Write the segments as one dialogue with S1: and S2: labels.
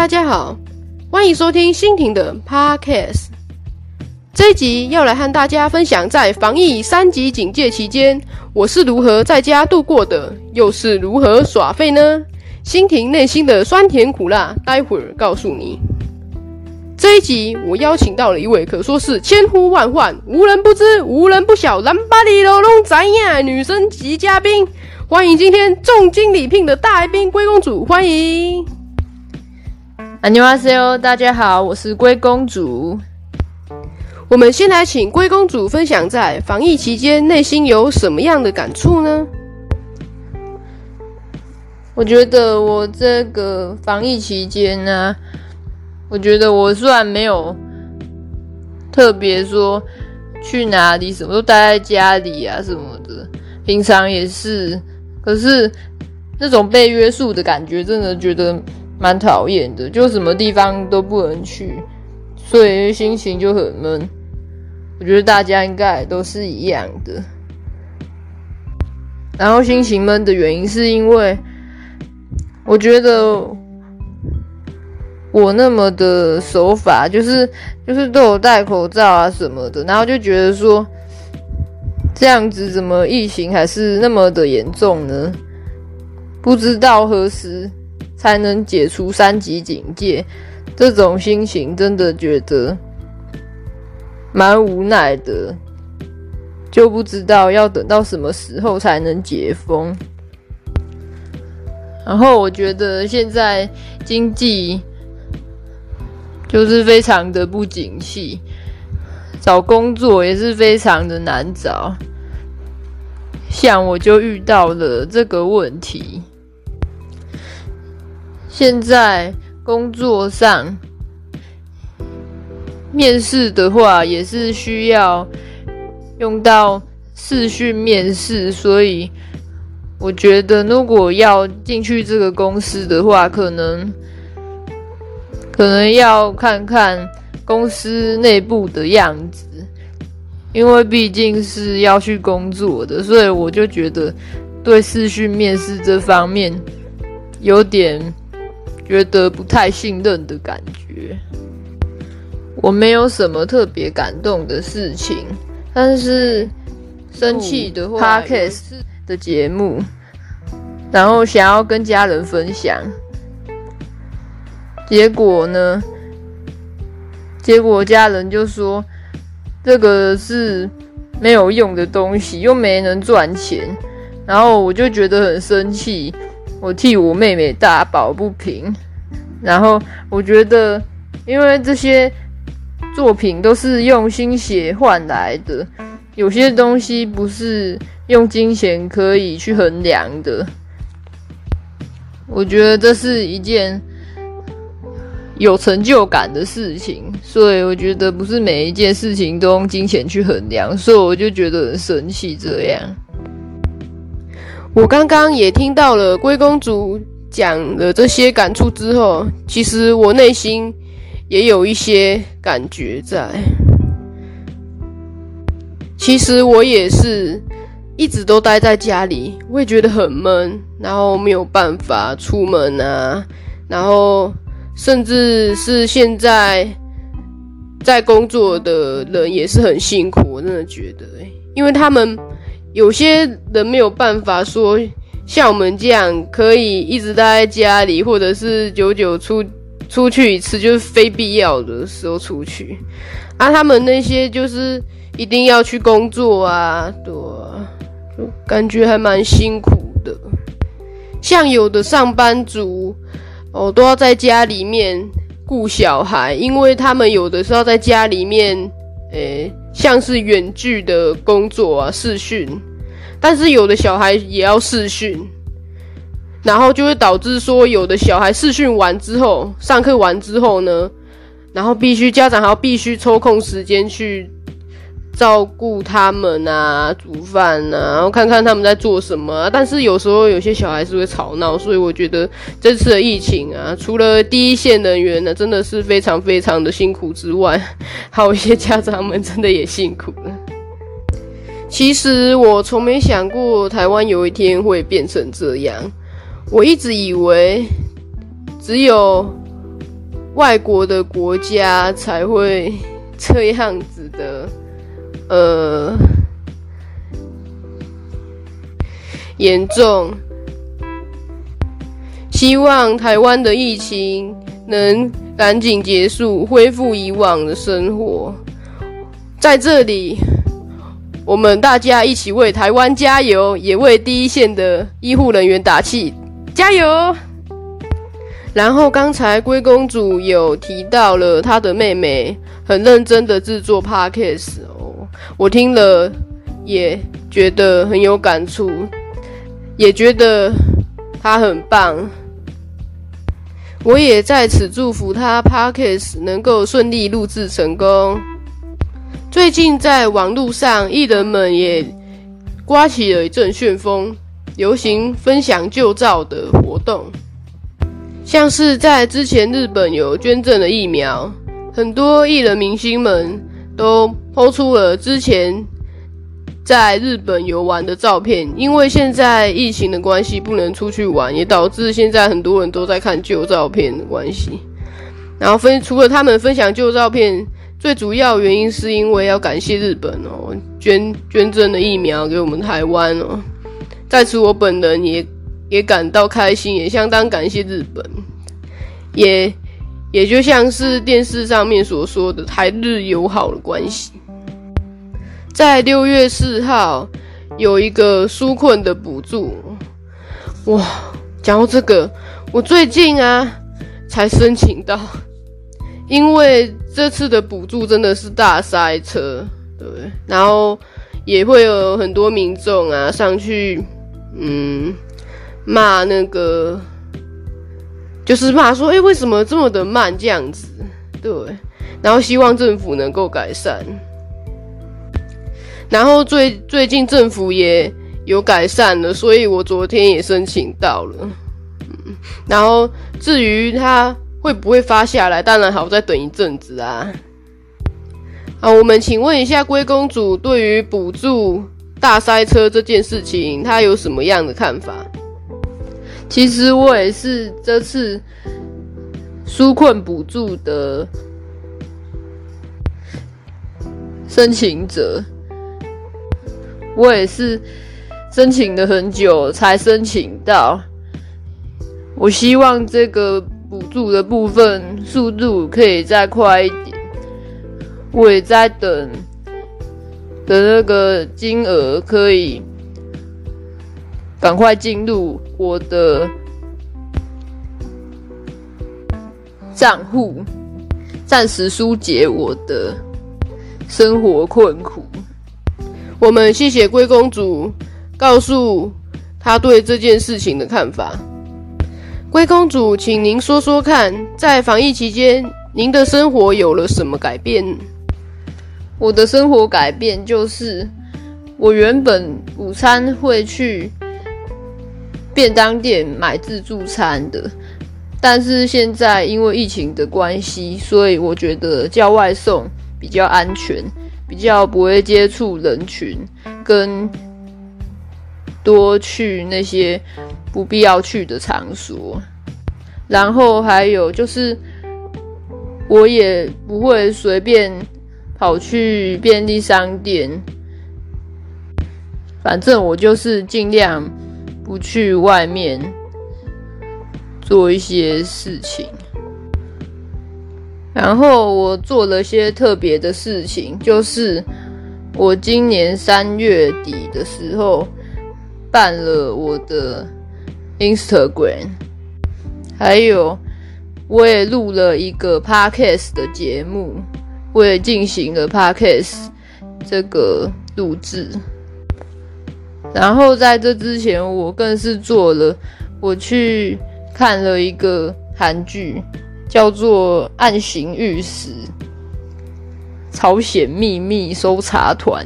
S1: 大家好，欢迎收听新婷的 Podcast。这一集要来和大家分享，在防疫三级警戒期间，我是如何在家度过的，又是如何耍废呢？心婷内心的酸甜苦辣，待会儿告诉你。这一集我邀请到了一位可说是千呼万唤、无人不知、无人不晓、蓝巴里罗龙仔呀女神级嘉宾，欢迎今天重金礼聘的大来宾龟公主，欢迎。
S2: 안녕하세요，大家好，我是龟公主。
S1: 我们先来请龟公主分享在防疫期间内心有什么样的感触呢？
S2: 我觉得我这个防疫期间呢，我觉得我虽然没有特别说去哪里，什么都待在家里啊什么的，平常也是，可是那种被约束的感觉，真的觉得 蛮讨厌的，就什么地方都不能去，所以心情就很闷。我觉得大家应该都是一样的。然后心情闷的原因是因为，我觉得我那么的手法，就是就是都有戴口罩啊什么的，然后就觉得说，这样子怎么疫情还是那么的严重呢？不知道何时才能解除三级警戒，这种心情真的觉得。蛮无奈的，就不知道要等到什么时候才能解封。然后我觉得现在经济就是非常的不景气，找工作也是非常的难找。像我就遇到了这个问题，现在工作上。面试的话也是需要用到视讯面试，所以我觉得如果要进去这个公司的话，可能可能要看看公司内部的样子，因为毕竟是要去工作的，所以我就觉得对视讯面试这方面有点觉得不太信任的感觉。我没有什么特别感动的事情，但是生气的话，Podcast 的节目，然后想要跟家人分享，结果呢？结果家人就说这个是没有用的东西，又没能赚钱，然后我就觉得很生气，我替我妹妹大抱不平，然后我觉得因为这些。作品都是用心血换来的，有些东西不是用金钱可以去衡量的。我觉得这是一件有成就感的事情，所以我觉得不是每一件事情都用金钱去衡量，所以我就觉得很生气。这样，
S1: 我刚刚也听到了龟公主讲了这些感触之后，其实我内心。也有一些感觉在。其实我也是一直都待在家里，我也觉得很闷，然后没有办法出门啊，然后甚至是现在在工作的人也是很辛苦，我真的觉得，因为他们有些人没有办法说像我们这样可以一直待在家里，或者是久久出。出去一次就是非必要的时候出去，啊，他们那些就是一定要去工作啊，对，就感觉还蛮辛苦的。像有的上班族哦，都要在家里面顾小孩，因为他们有的时候在家里面，诶，像是远距的工作啊，视讯，但是有的小孩也要视讯。然后就会导致说，有的小孩视讯完之后，上课完之后呢，然后必须家长还要必须抽空时间去照顾他们啊，煮饭啊，然后看看他们在做什么。但是有时候有些小孩是会吵闹，所以我觉得这次的疫情啊，除了第一线人员呢，真的是非常非常的辛苦之外，还有一些家长们真的也辛苦了。其实我从没想过台湾有一天会变成这样。我一直以为只有外国的国家才会这样子的，呃，严重。希望台湾的疫情能赶紧结束，恢复以往的生活。在这里，我们大家一起为台湾加油，也为第一线的医护人员打气，加油！然后刚才龟公主有提到了她的妹妹很认真的制作 podcast 哦，我听了也觉得很有感触，也觉得他很棒。我也在此祝福他 podcast 能够顺利录制成功。最近在网络上，艺人们也刮起了一阵旋风，流行分享旧照的活动。像是在之前日本有捐赠的疫苗，很多艺人明星们都抛出了之前在日本游玩的照片。因为现在疫情的关系，不能出去玩，也导致现在很多人都在看旧照片的关系。然后分除了他们分享旧照片，最主要原因是因为要感谢日本哦，捐捐赠的疫苗给我们台湾哦。在此，我本人也。也感到开心，也相当感谢日本，也也就像是电视上面所说的台日友好的关系。在六月四号有一个纾困的补助，哇！讲到这个，我最近啊才申请到，因为这次的补助真的是大塞车，对，然后也会有很多民众啊上去，嗯。骂那个，就是骂说，哎，为什么这么的慢这样子？对，然后希望政府能够改善。然后最最近政府也有改善了，所以我昨天也申请到了。嗯，然后至于他会不会发下来，当然还要再等一阵子啊。好，我们请问一下龟公主，对于补助大塞车这件事情，她有什么样的看法？
S2: 其实我也是这次纾困补助的申请者，我也是申请了很久才申请到。我希望这个补助的部分速度可以再快一点。我也在等的那个金额可以。赶快进入我的账户，暂时疏解我的生活困苦。
S1: 我们谢谢龟公主告诉她对这件事情的看法。龟公主，请您说说看，在防疫期间，您的生活有了什么改变？
S2: 我的生活改变就是，我原本午餐会去。便当店买自助餐的，但是现在因为疫情的关系，所以我觉得叫外送比较安全，比较不会接触人群，跟多去那些不必要去的场所。然后还有就是，我也不会随便跑去便利商店，反正我就是尽量。不去外面做一些事情，然后我做了些特别的事情，就是我今年三月底的时候办了我的 Instagram，还有我也录了一个 Podcast 的节目，我也进行了 Podcast 这个录制。然后在这之前，我更是做了，我去看了一个韩剧，叫做《暗行御史：朝鲜秘密搜查团》。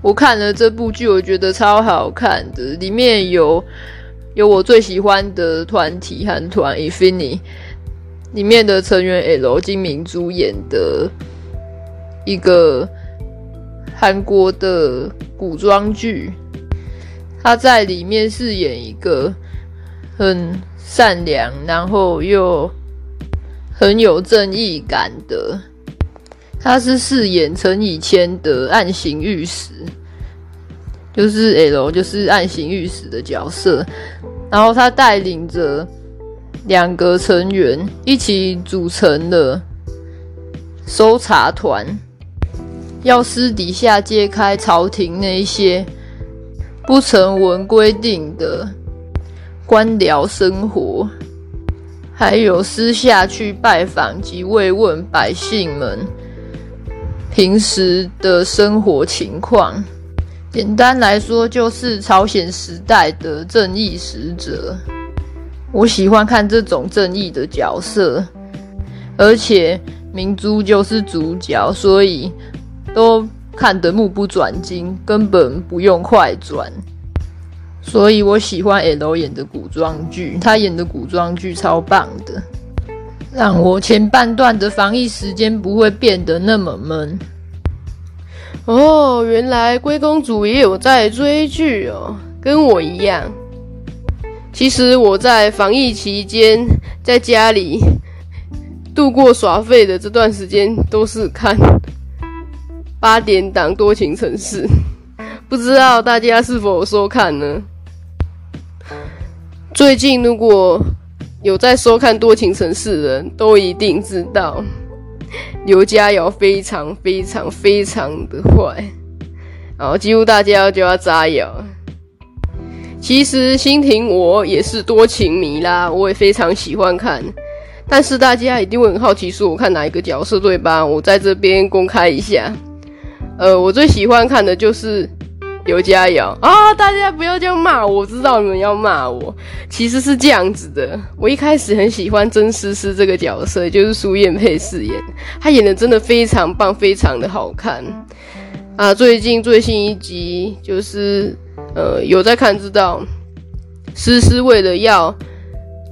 S2: 我看了这部剧，我觉得超好看的，里面有有我最喜欢的团体韩团 i n f i n i 里面的成员 L 金明珠演的一个。韩国的古装剧，他在里面饰演一个很善良，然后又很有正义感的。他是饰演陈以谦的暗行御史，就是 L，就是暗行御史的角色。然后他带领着两个成员一起组成了搜查团，要私底下揭开朝廷那些不成文规定的官僚生活，还有私下去拜访及慰问百姓们。平时的生活情况，简单来说就是朝鲜时代的正义使者。我喜欢看这种正义的角色，而且明珠就是主角，所以都看得目不转睛，根本不用快转。所以我喜欢 L 演的古装剧，他演的古装剧超棒的。让我前半段的防疫时间不会变得那么闷。
S1: 哦，原来龟公主也有在追剧哦，跟我一样。其实我在防疫期间在家里度过耍废的这段时间，都是看八点档《多情城市》，不知道大家是否收看呢？最近如果。有在收看《多情城市》的人都一定知道，刘佳瑶非常非常非常的坏，然后几乎大家就要叫他扎瑶。其实心婷我也是多情迷啦，我也非常喜欢看，但是大家一定会很好奇，说我看哪一个角色对吧？我在这边公开一下，呃，我最喜欢看的就是。刘佳瑶啊！大家不要这样骂我，我知道你们要骂我。其实是这样子的，我一开始很喜欢曾诗诗这个角色，就是苏燕佩饰演，她演的真的非常棒，非常的好看啊！最近最新一集就是呃有在看，知道诗诗为了要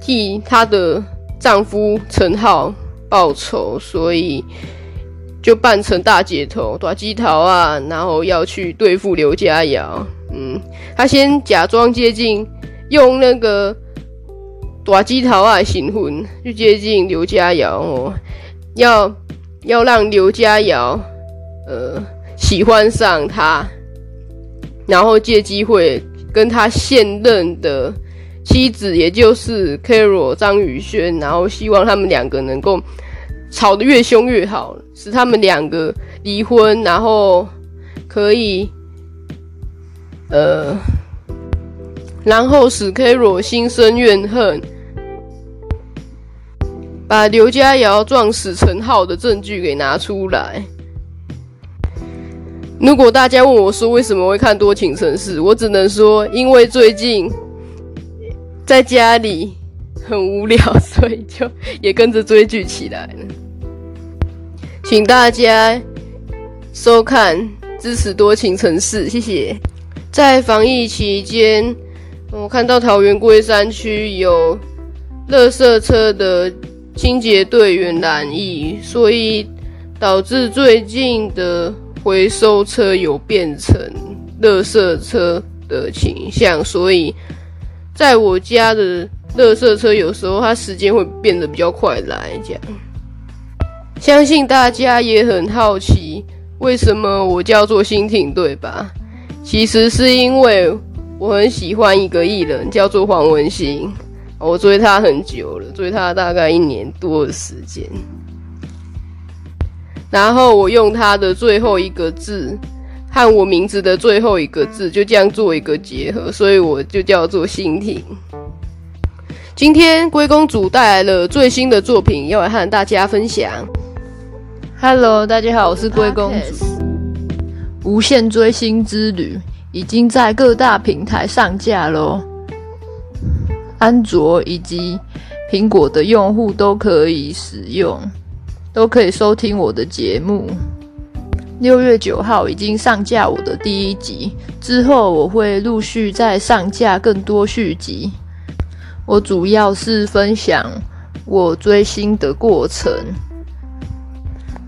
S1: 替她的丈夫陈浩报仇，所以。就扮成大姐头、大鸡头啊，然后要去对付刘佳瑶。嗯，他先假装接近，用那个大鸡头啊行婚去接近刘佳瑶哦，要要让刘佳瑶呃喜欢上他，然后借机会跟他现任的妻子，也就是 Carol 张宇轩，然后希望他们两个能够。吵得越凶越好，使他们两个离婚，然后可以，呃，然后使 K 罗心生怨恨，把刘佳瑶撞死陈浩的证据给拿出来。如果大家问我说为什么会看《多情城市》，我只能说，因为最近在家里。很无聊，所以就也跟着追剧起来了。请大家收看支持多情城市，谢谢。在防疫期间，我看到桃园龟山区有垃圾车的清洁队员染疫，所以导致最近的回收车有变成垃圾车的倾向，所以在我家的。乐色车有时候它时间会变得比较快来，这样。相信大家也很好奇，为什么我叫做心婷，对吧？其实是因为我很喜欢一个艺人，叫做黄文兴，我追他很久了，追他大概一年多的时间。然后我用他的最后一个字和我名字的最后一个字，就这样做一个结合，所以我就叫做心婷。今天龟公主带来了最新的作品，要来和大家分享。
S2: Hello，大家好，我是龟公主。无限追星之旅已经在各大平台上架喽，安卓以及苹果的用户都可以使用，都可以收听我的节目。六月九号已经上架我的第一集，之后我会陆续再上架更多续集。我主要是分享我追星的过程。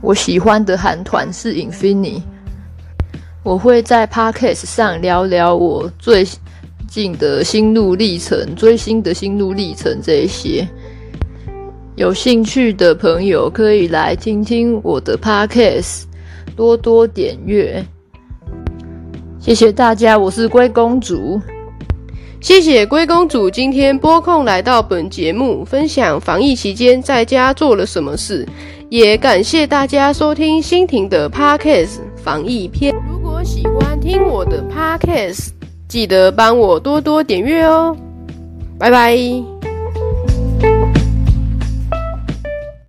S2: 我喜欢的韩团是 Infinity。我会在 Podcast 上聊聊我最近的心路历程、追星的心路历程这一些。有兴趣的朋友可以来听听我的 podcast，多多点阅。谢谢大家，我是龟公主。
S1: 谢谢龟公主今天播控来到本节目，分享防疫期间在家做了什么事。也感谢大家收听心婷的 podcast 防疫篇。如果喜欢听我的 podcast，记得帮我多多点阅哦。拜拜。